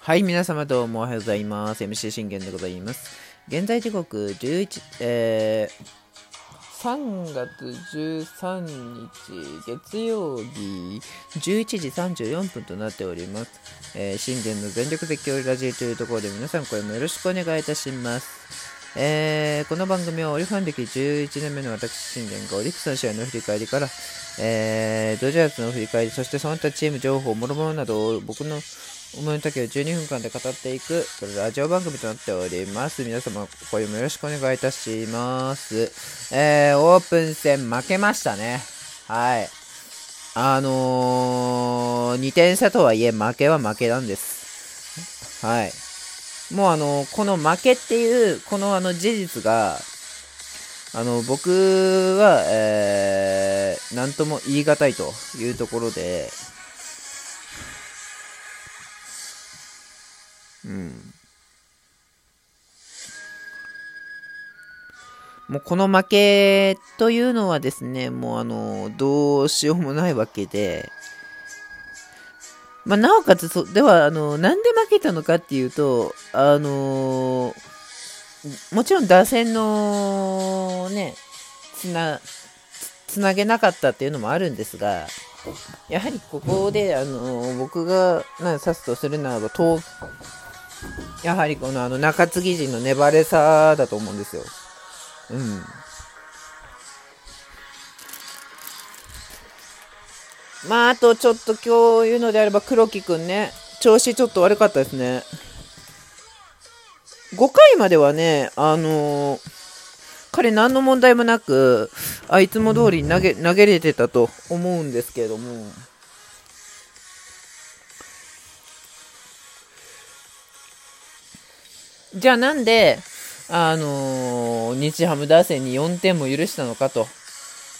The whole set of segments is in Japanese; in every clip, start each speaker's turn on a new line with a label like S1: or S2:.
S1: はい、皆様どうもおはようございます。MC 信玄でございます。現在時刻11、えー、3月13日月曜日11時34分となっております。えー、信玄の全力絶叫ラジオというところで皆さんこれもよろしくお願いいたします。えー、この番組はオリファン歴11年目の私信玄がオリックスの試合の振り返りから、えー、ドジャースの振り返り、そしてその他チーム情報、もろもろなどを僕の思いの丈を12分間で語っていく、これラジオ番組となっております。皆様、これもよろしくお願いいたします。えー、オープン戦負けましたね。はい。あのー、2点差とはいえ負けは負けなんです。はい。もうあの、この負けっていう、このあの事実が、あの、僕は、えー、なんとも言い難いというところで、うん。もうこの負けというのはですね、もうあの、どうしようもないわけで、まあ、なおかつそ、では、あの、なんで負けたのかっていうと、あのもちろん打線のね、つな、つなげなかったっていうのもあるんですが、やはりここで、あの僕がな指すとするならば、やはりこのあの中継ぎ陣の粘れさだと思うんですよ。うん。まあ、あとちょっと今日言うのであれば黒木くんね、調子ちょっと悪かったですね。5回まではね、あのー、彼何の問題もなく、あいつも通りに投げ、投げれてたと思うんですけれども、じゃあなんで、あのー、日ハム打線に4点も許したのかと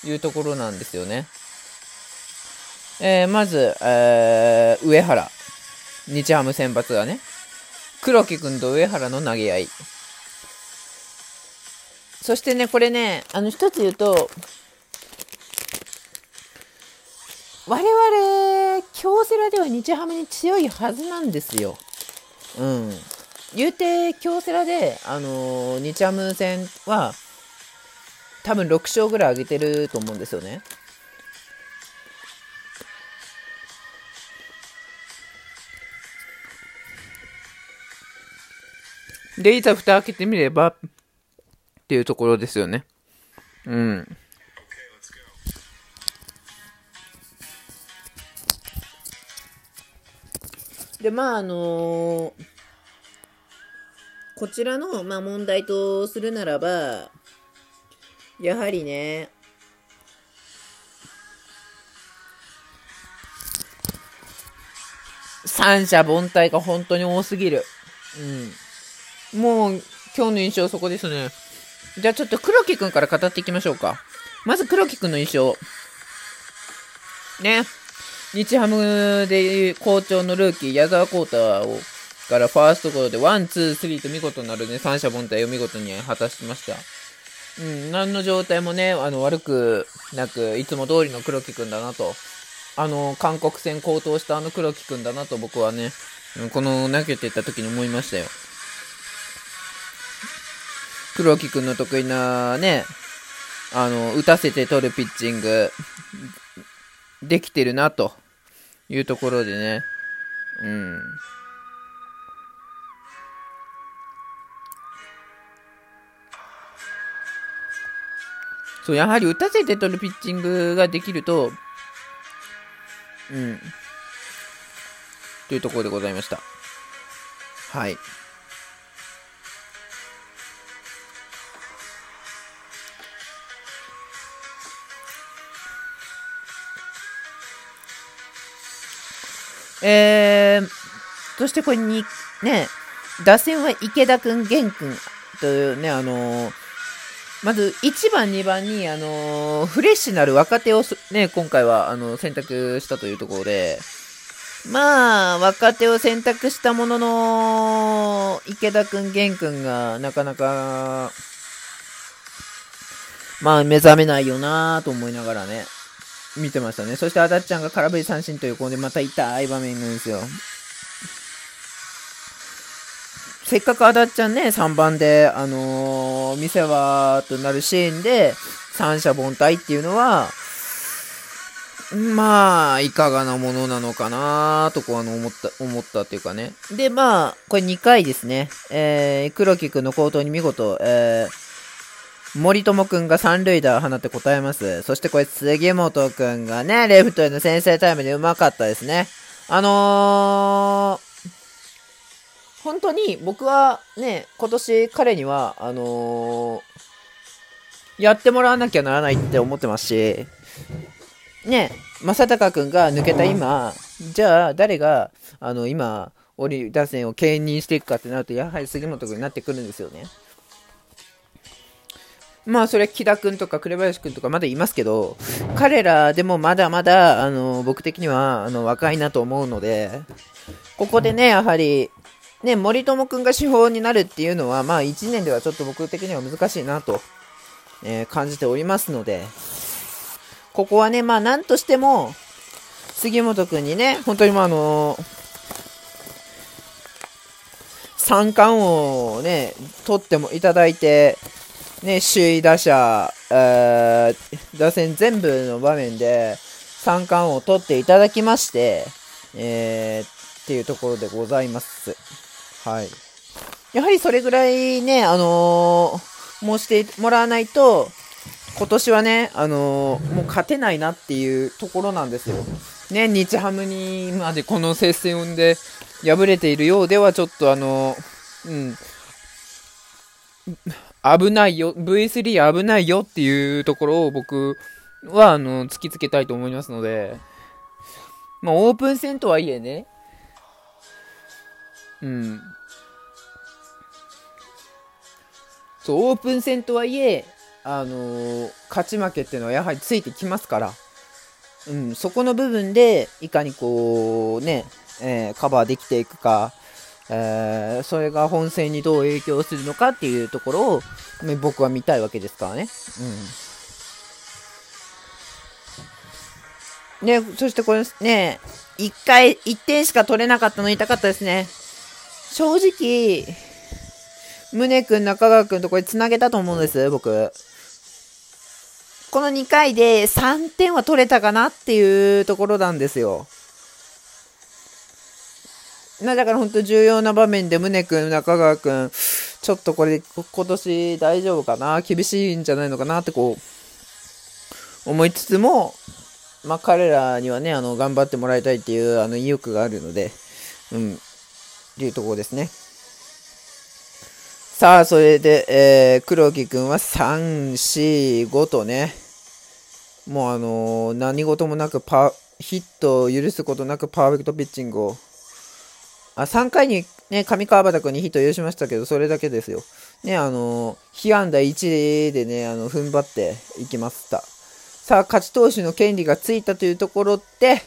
S1: いうところなんですよね。えー、まず、えー、上原。日ハム先発がね。黒木君と上原の投げ合い。そしてね、これね、あの、一つ言うと、我々、京セラでは日ハムに強いはずなんですよ。うん。言うて、京セラで、あのー、日ハム戦は、多分6勝ぐらい上げてると思うんですよね。で、いざ蓋開けてみれば、っていうところですよね。うん。で、まあ、あのーこちらの、まあ、問題とするならば、やはりね、三者凡退が本当に多すぎる。うん。もう、今日の印象そこですね。じゃあちょっと黒木くんから語っていきましょうか。まず黒木くんの印象。ね。日ハムで好調のルーキー、矢澤宏太をからファーストゴロでワン、ツー、スリーと見事なるね、三者凡退を見事に果たしました。うん、何の状態もね、あの、悪くなく、いつも通りの黒木くんだなと。あの、韓国戦高騰したあの黒木くんだなと僕はね、この投げてた時に思いましたよ。黒木くんの得意なね、あの、打たせて取るピッチング、できてるなというところでね、うん。そう、やはり打たせて取るピッチングができると、うん、というところでございました。はい。えー、そしてこれに、ね、打線は池田君、源君というね、あのー、まず1番、2番に、あのー、フレッシュなる若手をね、今回はあの選択したというところで、まあ、若手を選択したものの、池田くん、玄くんがなかなか、まあ、目覚めないよなと思いながらね、見てましたね。そして、あだっちゃんが空振り三振という、ここでまた痛い場面なんですよ。せっかくあだっちゃんね、3番で、あのー、店はとなるシーンで、三者凡退っていうのは、まあ、いかがなものなのかなとこは思った、思ったっていうかね。で、まあ、これ2回ですね。えー、黒木くんの口頭に見事、えー、森友くんが三塁打を放って答えます。そしてこれ杉本くんがね、レフトへの先制タイムでうまかったですね。あのー、本当に僕はね、今年彼には、あのー、やってもらわなきゃならないって思ってますし、ね、正隆君が抜けた今、じゃあ誰が、あの、今、オリ打線を牽引していくかってなると、やはり杉本君になってくるんですよね。まあ、それは木田君とか紅林君とかまだいますけど、彼らでもまだまだ、あの、僕的には、あの、若いなと思うので、ここでね、やはり、ね、森友君が主砲になるっていうのは、まあ、1年ではちょっと僕的には難しいなと、えー、感じておりますので、ここはね、まあ、なんとしても、杉本くんにね、本当にまあ、あのー、三冠王をね、取ってもいただいて、ね、首位打者、打線全部の場面で三冠を取っていただきまして、えー、っていうところでございます。はい。やはりそれぐらいね、あのー、申してもらわないと、今年はね、あのー、もう勝てないなっていうところなんですよ。ね、日ハムにまでこの接戦で敗れているようでは、ちょっとあのー、うん、危ないよ、V3 危ないよっていうところを僕は、あの、突きつけたいと思いますので、まあ、オープン戦とはいえね、うん。そう、オープン戦とはいえ、あのー、勝ち負けっていうのはやはりついてきますから、うん、そこの部分でいかにこうね、えー、カバーできていくか、えー、それが本戦にどう影響するのかっていうところを、僕は見たいわけですからね。うん。ね、そしてこれね、1回、1点しか取れなかったの痛かったですね。正直、宗君、中川君とこれ繋げたと思うんです、僕。この2回で3点は取れたかなっていうところなんですよ。なだから本当重要な場面で宗君、中川君、ちょっとこれ今年大丈夫かな？厳しいんじゃないのかなってこう思いつつも、まあ彼らにはね、あの頑張ってもらいたいっていうあの意欲があるので、うん、っていうところですね。さあ、それで、えー、黒木くんは3、4、5とね、もうあのー、何事もなくパヒットを許すことなくパーフェクトピッチングを。あ、3回にね、上川端君にヒット許しましたけど、それだけですよ。ね、あのー、被安打1でね、あの、踏ん張っていきました。さあ、勝ち投手の権利がついたというところで、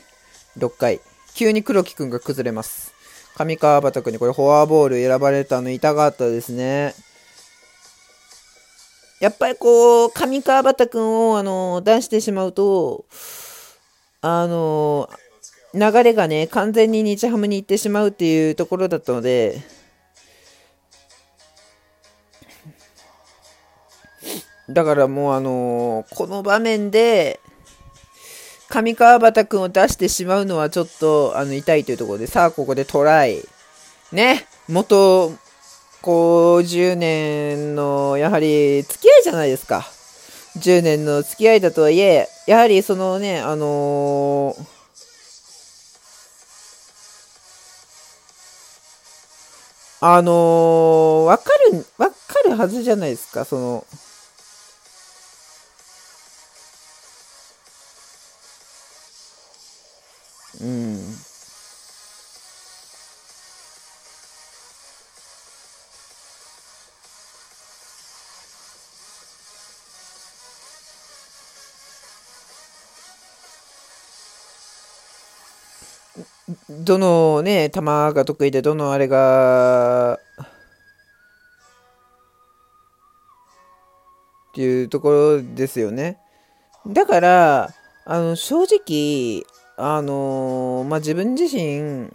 S1: 6回、急に黒木くんが崩れます。上川端君にこれフォアボール選ばれたの痛かったですね。やっぱりこう、上川端君をあの出してしまうと、あの、流れがね、完全に日ハムに行ってしまうっていうところだったので、だからもうあのこの場面で、上川端君を出してしまうのはちょっとあの痛いというところで、さあここでトライ。ね、元、こう、10年の、やはり、付き合いじゃないですか。10年の付き合いだとはいえ、やはりそのね、あのー、あのー、わかる、わかるはずじゃないですか、その、うん。どのね、球が得意で、どのあれが、っていうところですよね。だから、あの、正直、あのー、まあ、自分自身、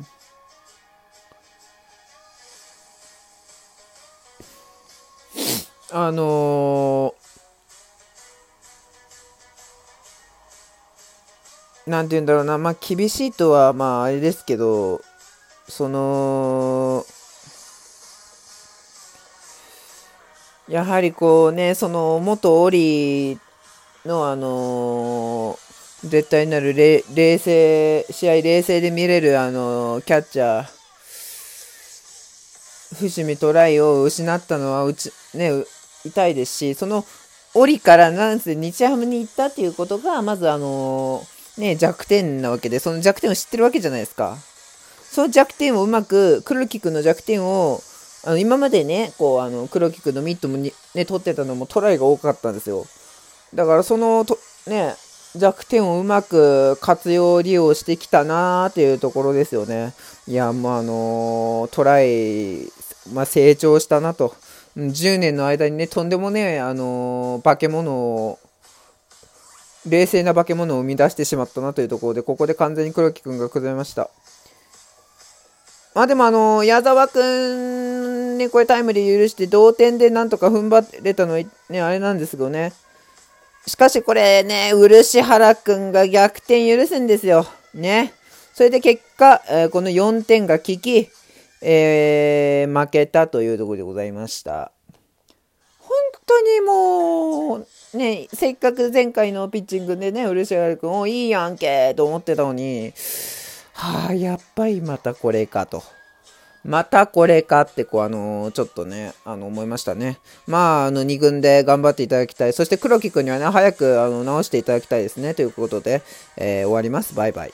S1: あのー、なんて言うんだろうな、まあ、厳しいとは、まあ、あれですけど、その、やはりこうね、その元オリのあのー、絶対なる冷静、試合冷静で見れるあのー、キャッチャー、伏見トライを失ったのはうち、ね、痛いですし、そのオリからなんせ日ハムに行ったっていうことが、まずあのー、ね、弱点なわけで、その弱点を知ってるわけじゃないですか。その弱点をうまく、黒木君の弱点をあの今までね、こう、あの、黒木君のミットもに、ね、取ってたのもトライが多かったんですよ。だからそのと、ね、弱点をうまく活用利用してきたなーっていうところですよね。いや、もうあのー、トライ、まあ、成長したなと。10年の間にね、とんでもね、あのー、化け物を、冷静な化け物を生み出してしまったなというところで、ここで完全に黒木君が崩れました。まあでもあの、矢沢くんにこれタイムリー許して同点でなんとか踏ん張れたのはね、あれなんですけどね。しかしこれね、漆原くんが逆転許すんですよ。ね。それで結果、えー、この4点が効き、えー、負けたというところでございました。本当にもう、ね、せっかく前回のピッチングでね、漆原くん、おいいやんけと思ってたのに、はあ、やっぱりまたこれかと。またこれかって、こう、あのー、ちょっとね、あの、思いましたね。まあ、あの、2軍で頑張っていただきたい。そして黒木くんにはね、早く、あの、直していただきたいですね。ということで、えー、終わります。バイバイ。